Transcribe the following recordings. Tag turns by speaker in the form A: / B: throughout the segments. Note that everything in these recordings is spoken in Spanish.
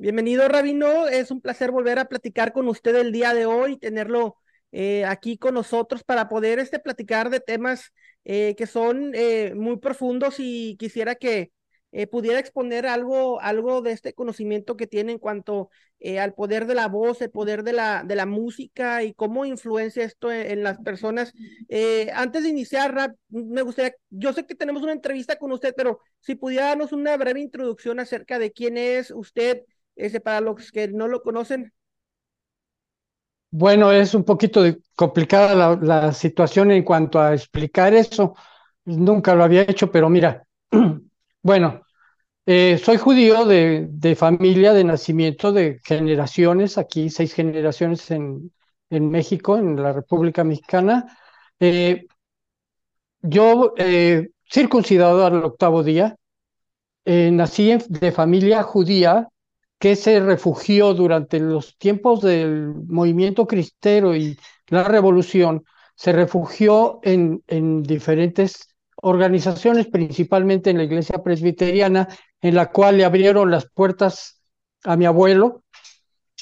A: Bienvenido, Rabino. Es un placer volver a platicar con usted el día de hoy, tenerlo eh, aquí con nosotros para poder este, platicar de temas eh, que son eh, muy profundos y quisiera que pudiera exponer algo, algo de este conocimiento que tiene en cuanto al poder de la voz, el poder de la, de la música y cómo influencia esto en, las personas. antes de iniciar, Rab, me gustaría, yo sé que tenemos una entrevista con usted, pero si pudiera darnos una breve introducción acerca de quién es usted, ese para los que no lo conocen.
B: Bueno, es un poquito complicada la, situación en cuanto a explicar eso. Nunca lo había hecho, pero mira, bueno, eh, soy judío de, familia, de nacimiento, de generaciones, aquí seis generaciones en, México, en la República Mexicana. Eh, yo, eh, circuncidado al octavo día, nací de familia judía que se refugió durante los tiempos del movimiento cristero y la revolución, se refugió en, en diferentes organizaciones, principalmente en la iglesia presbiteriana, en la cual le abrieron las puertas a mi abuelo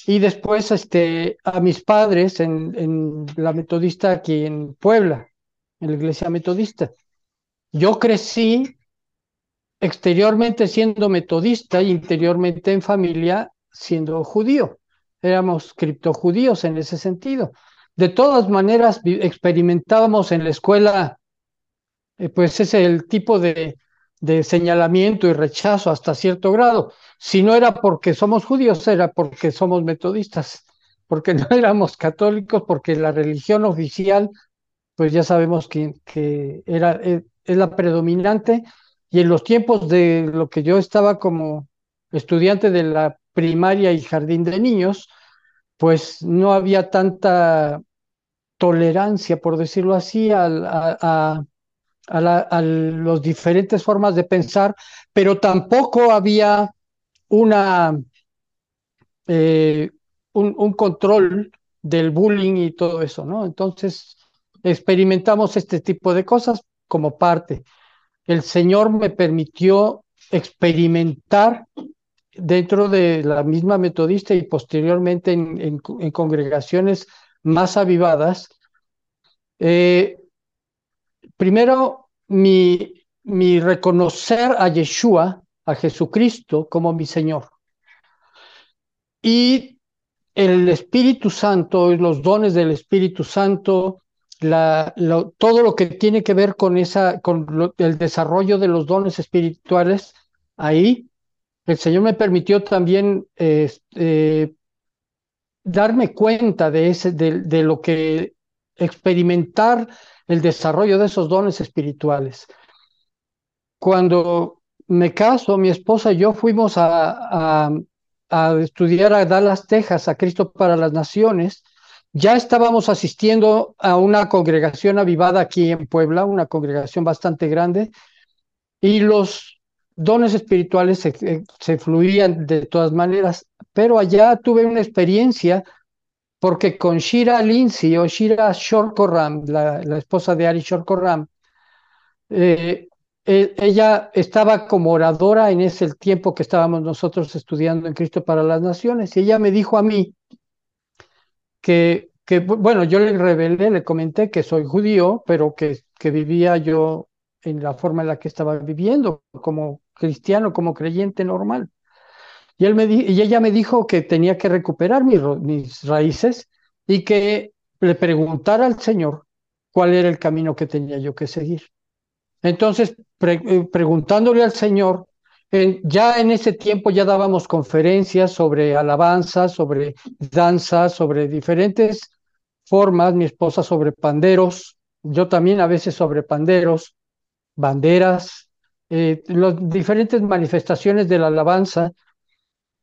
B: y después este, a mis padres en, en la metodista aquí en Puebla, en la iglesia metodista. Yo crecí exteriormente siendo metodista y interiormente en familia siendo judío. Éramos criptojudíos en ese sentido. De todas maneras, experimentábamos en la escuela, eh, pues ese el tipo de, de señalamiento y rechazo hasta cierto grado. Si no era porque somos judíos, era porque somos metodistas, porque no éramos católicos, porque la religión oficial, pues ya sabemos que, que era, eh, es la predominante y en los tiempos de lo que yo estaba como estudiante de la primaria y jardín de niños, pues no había tanta tolerancia, por decirlo así, a, a, a, las diferentes formas de pensar, pero tampoco había una, eh, un, un, control del bullying y todo eso, ¿no? Entonces, experimentamos este tipo de cosas como parte el Señor me permitió experimentar dentro de la misma metodista y posteriormente en, congregaciones más avivadas. Eh, primero, mi, mi reconocer a Yeshua, a Jesucristo, como mi Señor. Y el Espíritu Santo y los dones del Espíritu Santo todo lo que tiene que ver con, esa, con el desarrollo de los dones espirituales, ahí el Señor me permitió también este, darme cuenta de, ese, de, lo que experimentar el desarrollo de esos dones espirituales. Cuando me caso, mi esposa y yo fuimos a, a, a estudiar a Dallas, Texas, a Cristo para las Naciones, ya estábamos asistiendo a una congregación avivada aquí en Puebla, una congregación bastante grande, y los dones espirituales se, fluían de todas maneras, pero allá tuve una experiencia porque con Shira Lindsay o Shira Shorkoram, la, la esposa de Ari Shorkoram, eh, e, ella estaba como oradora en ese tiempo que estábamos nosotros estudiando en Cristo para las Naciones, y ella me dijo a mí, que, bueno, yo le revelé, le comenté que soy judío, pero que, que vivía yo en la forma en la que estaba viviendo, como cristiano, como creyente normal. Y, él me y ella me dijo que tenía que recuperar mis, mis raíces y que le preguntara al Señor cuál era el camino que tenía yo que seguir. Entonces, eh, preguntándole al Señor, ya en ese tiempo ya dábamos conferencias sobre alabanza, sobre danza, sobre diferentes formas, mi esposa sobre panderos, yo también a veces sobre panderos, banderas, eh, las diferentes manifestaciones de la alabanza.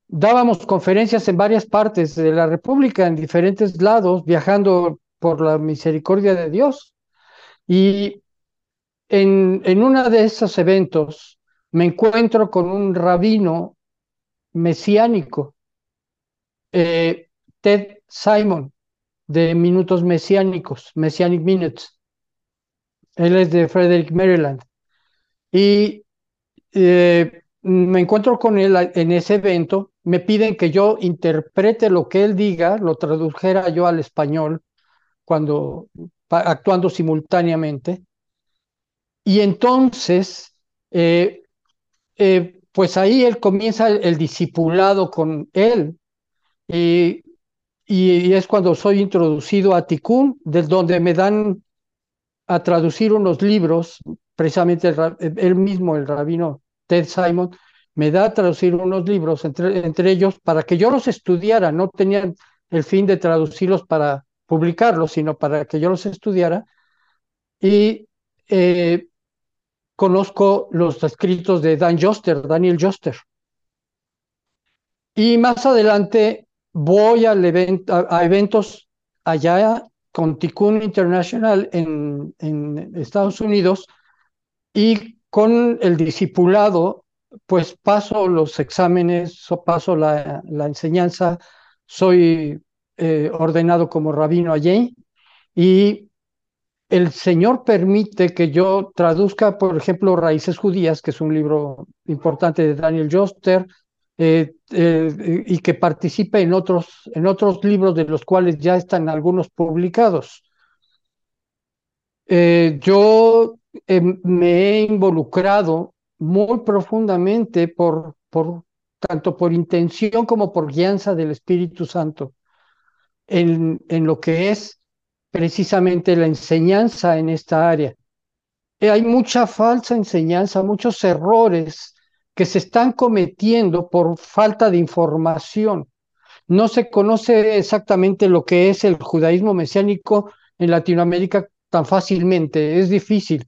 B: Dábamos conferencias en varias partes de la República, en diferentes lados, viajando por la misericordia de Dios. Y en, en uno de esos eventos, me encuentro con un rabino mesiánico, eh, Ted Simon, de Minutos Mesiánicos, Messianic Minutes. Él es de Frederick, Maryland. Y eh, me encuentro con él en ese evento me piden que yo interprete lo que él diga, lo tradujera yo al español cuando actuando simultáneamente. Y entonces, eh, eh, pues ahí él comienza el, discipulado con él. Y, es cuando soy introducido a Tikkun, desde donde me dan a traducir unos libros, precisamente él mismo, el rabino Ted Simon, me da a traducir unos libros, entre, entre ellos, para que yo los estudiara, no tenían el fin de traducirlos para publicarlos, sino para que yo los estudiara. Y eh, conozco los escritos de Dan Joster, Daniel Joster. Y más adelante voy a, eventos allá con Tikkun International en, Estados Unidos y con el discipulado, pues paso los exámenes, paso la, la enseñanza, soy eh, ordenado como rabino allí y el Señor permite que yo traduzca, por ejemplo, Raíces Judías, que es un libro importante de Daniel Joster, eh, eh, y que participe en otros, en otros libros de los cuales ya están algunos publicados. yo me he involucrado muy profundamente tanto por intención como por guianza del Espíritu Santo en lo que es precisamente la enseñanza en esta área. Eh, hay mucha falsa enseñanza, muchos errores que se están cometiendo por falta de información. No se conoce exactamente lo que es el judaísmo mesiánico en Latinoamérica tan fácilmente, es difícil.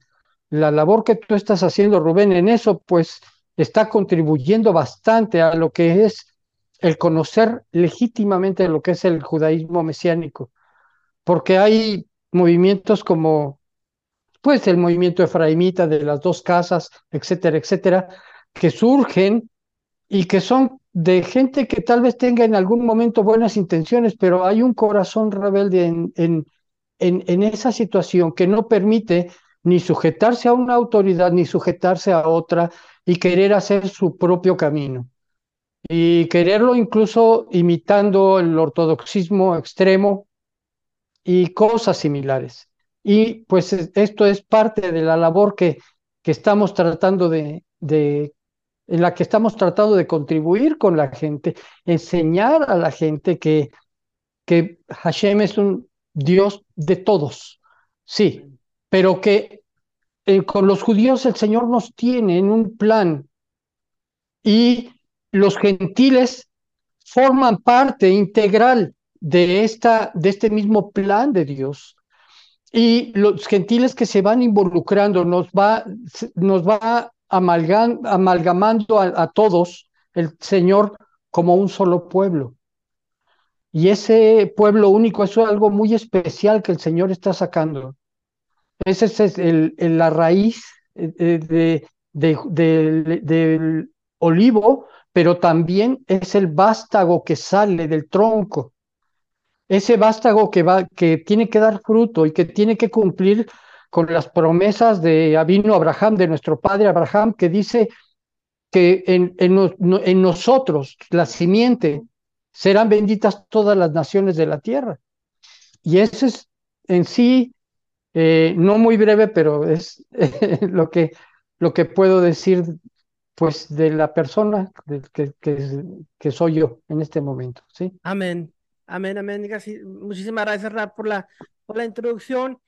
B: La labor que tú estás haciendo, Rubén, en eso, pues está contribuyendo bastante a lo que es el conocer legítimamente lo que es el judaísmo mesiánico, porque hay movimientos como, pues, el movimiento efraimita de las dos casas, etcétera, etcétera, que surgen y que son de gente que tal vez tenga en algún momento buenas intenciones, pero hay un corazón rebelde en, en, en, en esa situación que no permite ni sujetarse a una autoridad, ni sujetarse a otra, y querer hacer su propio camino. Y quererlo incluso imitando el ortodoxismo extremo y cosas similares. Y pues esto es parte de la labor que, que estamos tratando de, de, en la que estamos tratando de contribuir con la gente, enseñar a la gente que, que Hashem es un Dios de todos, sí, pero que eh, con los judíos el Señor nos tiene en un plan y los gentiles forman parte integral de, esta, de este mismo plan de Dios. Y los gentiles que se van involucrando nos va, nos va amalgamando a, todos el Señor como un solo pueblo. Y ese pueblo único, es algo muy especial que el Señor está sacando. Esa es el, la raíz eh, de, del olivo pero también es el vástago que sale del tronco. Ese vástago que, va, que tiene que dar fruto y que tiene que cumplir con las promesas de Abino Abraham, de nuestro padre Abraham, que dice que en, en, nosotros, la simiente, serán benditas todas las naciones de la tierra. Y eso es en sí, eh, no muy breve, pero es lo, que, lo que puedo decir pues de la persona que, que, soy yo en este momento, ¿sí?
A: Amén, amén, amén. Muchísimas gracias, Rap, por la, por la introducción.